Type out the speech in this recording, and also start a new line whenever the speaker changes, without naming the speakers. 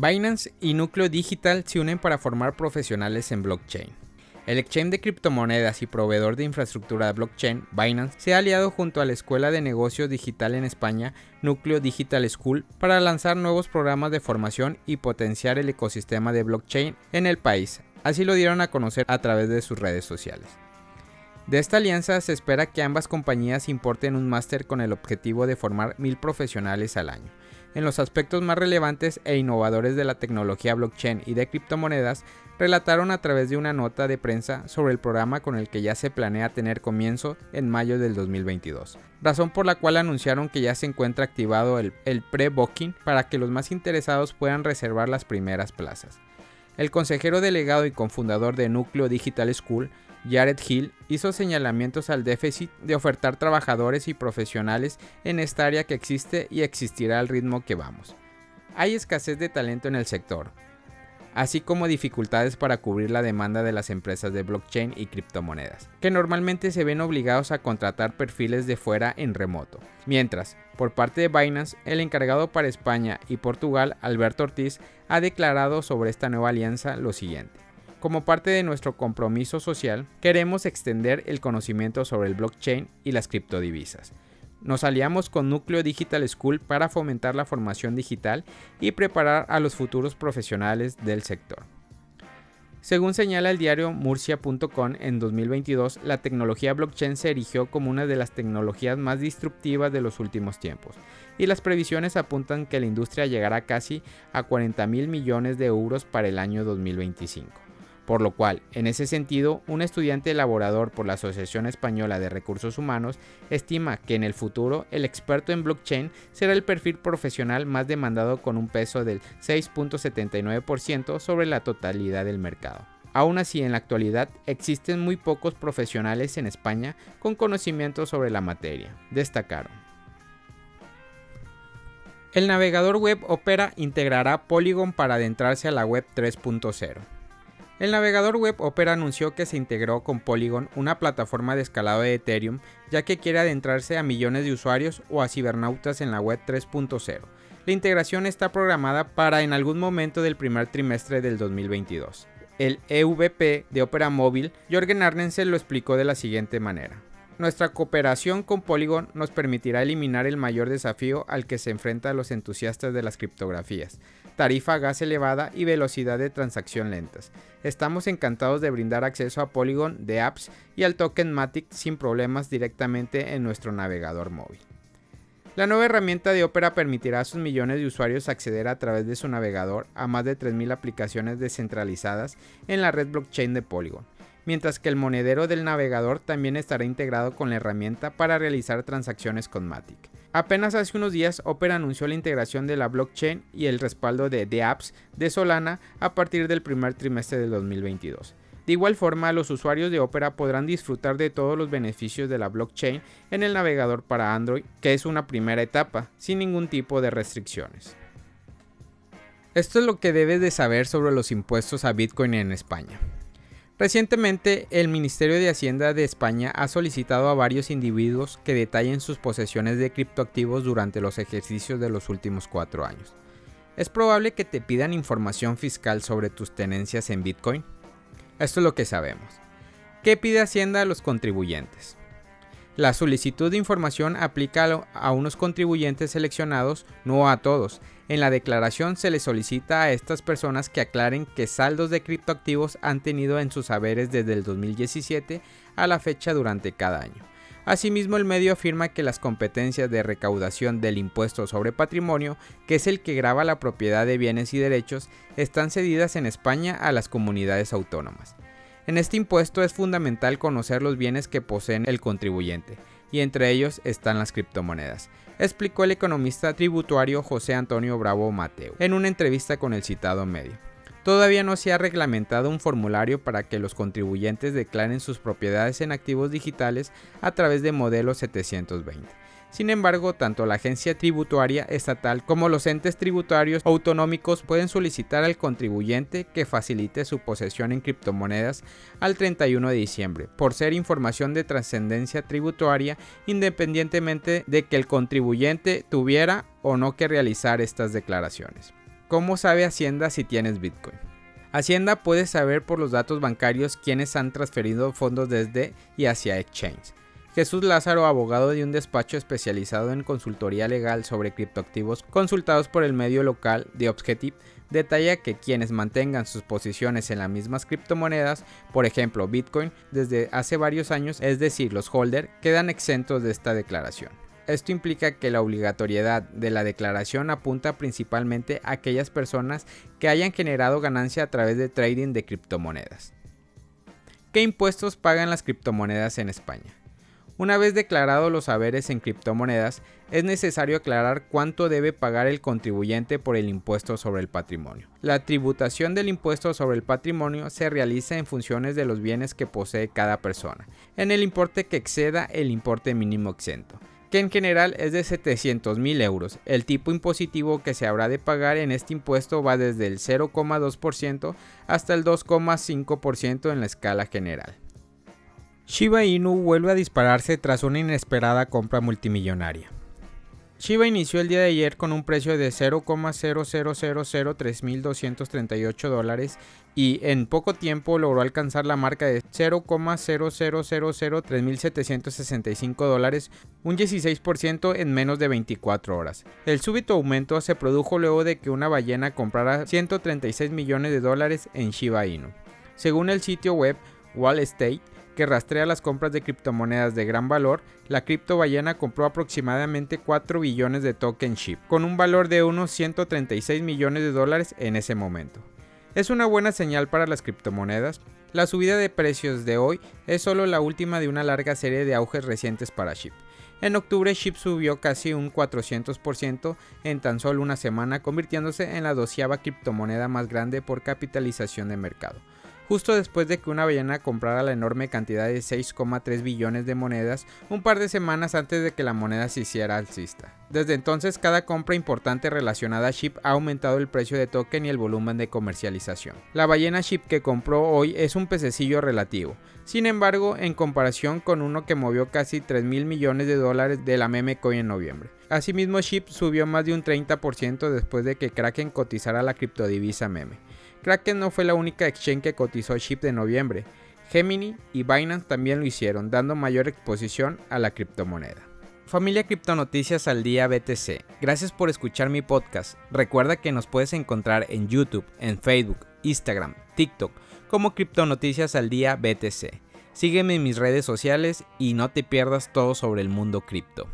Binance y Núcleo Digital se unen para formar profesionales en blockchain. El exchange de criptomonedas y proveedor de infraestructura de blockchain, Binance, se ha aliado junto a la Escuela de Negocios Digital en España, Núcleo Digital School, para lanzar nuevos programas de formación y potenciar el ecosistema de blockchain en el país. Así lo dieron a conocer a través de sus redes sociales. De esta alianza se espera que ambas compañías importen un máster con el objetivo de formar mil profesionales al año en los aspectos más relevantes e innovadores de la tecnología blockchain y de criptomonedas, relataron a través de una nota de prensa sobre el programa con el que ya se planea tener comienzo en mayo del 2022, razón por la cual anunciaron que ya se encuentra activado el, pre-booking para que los más interesados puedan reservar las primeras plazas. El consejero delegado y cofundador de Núcleo Digital School Jared Hill hizo señalamientos al déficit de ofertar trabajadores y profesionales en esta área que existe y existirá al ritmo que vamos. Hay escasez de talento en el sector, así como dificultades para cubrir la demanda de las empresas de blockchain y criptomonedas, que normalmente se ven obligados a contratar perfiles de fuera en remoto. Mientras, por parte de Binance, el encargado para España y Portugal, Alberto Ortiz, ha declarado sobre esta nueva alianza lo siguiente. Como parte de nuestro compromiso social, queremos extender el conocimiento sobre el blockchain y las criptodivisas. Nos aliamos con Núcleo Digital School para fomentar la formación digital y preparar a los futuros profesionales del sector. Según señala el diario Murcia.com, en 2022 la tecnología blockchain se erigió como una de las tecnologías más disruptivas de los últimos tiempos, y las previsiones apuntan que la industria llegará casi a 40 mil millones de euros para el año 2025 por lo cual, en ese sentido, un estudiante elaborador por la Asociación Española de Recursos Humanos estima que en el futuro el experto en blockchain será el perfil profesional más demandado con un peso del 6.79% sobre la totalidad del mercado. Aún así, en la actualidad existen muy pocos profesionales en España con conocimiento sobre la materia, destacaron. El navegador web Opera integrará Polygon para adentrarse a la web 3.0. El navegador web Opera anunció que se integró con Polygon, una plataforma de escalado de Ethereum, ya que quiere adentrarse a millones de usuarios o a cibernautas en la web 3.0. La integración está programada para en algún momento del primer trimestre del 2022. El EVP de Opera Móvil, Jorgen Arnensen lo explicó de la siguiente manera. Nuestra cooperación con Polygon nos permitirá eliminar el mayor desafío al que se enfrentan los entusiastas de las criptografías, tarifa gas elevada y velocidad de transacción lentas. Estamos encantados de brindar acceso a Polygon de apps y al token Matic sin problemas directamente en nuestro navegador móvil. La nueva herramienta de Opera permitirá a sus millones de usuarios acceder a través de su navegador a más de 3.000 aplicaciones descentralizadas en la red blockchain de Polygon, mientras que el monedero del navegador también estará integrado con la herramienta para realizar transacciones con Matic. Apenas hace unos días Opera anunció la integración de la blockchain y el respaldo de The Apps de Solana a partir del primer trimestre del 2022. De igual forma, los usuarios de Opera podrán disfrutar de todos los beneficios de la blockchain en el navegador para Android, que es una primera etapa, sin ningún tipo de restricciones. Esto es lo que debes de saber sobre los impuestos a Bitcoin en España. Recientemente, el Ministerio de Hacienda de España ha solicitado a varios individuos que detallen sus posesiones de criptoactivos durante los ejercicios de los últimos cuatro años. Es probable que te pidan información fiscal sobre tus tenencias en Bitcoin. Esto es lo que sabemos. ¿Qué pide Hacienda a los contribuyentes? La solicitud de información aplica a unos contribuyentes seleccionados, no a todos. En la declaración se les solicita a estas personas que aclaren qué saldos de criptoactivos han tenido en sus haberes desde el 2017 a la fecha durante cada año. Asimismo, el medio afirma que las competencias de recaudación del impuesto sobre patrimonio, que es el que grava la propiedad de bienes y derechos, están cedidas en España a las comunidades autónomas. En este impuesto es fundamental conocer los bienes que poseen el contribuyente, y entre ellos están las criptomonedas, explicó el economista tributario José Antonio Bravo Mateo en una entrevista con el citado medio. Todavía no se ha reglamentado un formulario para que los contribuyentes declaren sus propiedades en activos digitales a través de modelo 720. Sin embargo, tanto la agencia tributaria estatal como los entes tributarios autonómicos pueden solicitar al contribuyente que facilite su posesión en criptomonedas al 31 de diciembre, por ser información de trascendencia tributaria independientemente de que el contribuyente tuviera o no que realizar estas declaraciones. ¿Cómo sabe Hacienda si tienes Bitcoin? Hacienda puede saber por los datos bancarios quiénes han transferido fondos desde y hacia exchange. Jesús Lázaro, abogado de un despacho especializado en consultoría legal sobre criptoactivos consultados por el medio local de Objective, detalla que quienes mantengan sus posiciones en las mismas criptomonedas, por ejemplo Bitcoin, desde hace varios años, es decir, los holders, quedan exentos de esta declaración. Esto implica que la obligatoriedad de la declaración apunta principalmente a aquellas personas que hayan generado ganancia a través de trading de criptomonedas. ¿Qué impuestos pagan las criptomonedas en España? Una vez declarados los haberes en criptomonedas, es necesario aclarar cuánto debe pagar el contribuyente por el impuesto sobre el patrimonio. La tributación del impuesto sobre el patrimonio se realiza en funciones de los bienes que posee cada persona, en el importe que exceda el importe mínimo exento que en general es de 700 mil euros. El tipo impositivo que se habrá de pagar en este impuesto va desde el 0,2% hasta el 2,5% en la escala general. Shiba Inu vuelve a dispararse tras una inesperada compra multimillonaria. Shiba inició el día de ayer con un precio de 0,0003238 dólares y en poco tiempo logró alcanzar la marca de 0,0003765 dólares, un 16% en menos de 24 horas. El súbito aumento se produjo luego de que una ballena comprara 136 millones de dólares en Shiba Inu. Según el sitio web Wall State, que rastrea las compras de criptomonedas de gran valor, la cripto ballena compró aproximadamente 4 billones de token SHIB, con un valor de unos 136 millones de dólares en ese momento. Es una buena señal para las criptomonedas. La subida de precios de hoy es solo la última de una larga serie de auges recientes para SHIB. En octubre SHIB subió casi un 400% en tan solo una semana, convirtiéndose en la doceava criptomoneda más grande por capitalización de mercado justo después de que una ballena comprara la enorme cantidad de 6,3 billones de monedas un par de semanas antes de que la moneda se hiciera alcista. Desde entonces, cada compra importante relacionada a SHIP ha aumentado el precio de token y el volumen de comercialización. La ballena SHIP que compró hoy es un pececillo relativo, sin embargo, en comparación con uno que movió casi 3 mil millones de dólares de la meme coin en noviembre. Asimismo, SHIP subió más de un 30% después de que Kraken cotizara la criptodivisa meme. Kraken no fue la única exchange que cotizó SHIB de noviembre. Gemini y Binance también lo hicieron, dando mayor exposición a la criptomoneda. Familia Criptonoticias al Día BTC, gracias por escuchar mi podcast. Recuerda que nos puedes encontrar en YouTube, en Facebook, Instagram, TikTok como Criptonoticias al Día BTC. Sígueme en mis redes sociales y no te pierdas todo sobre el mundo cripto.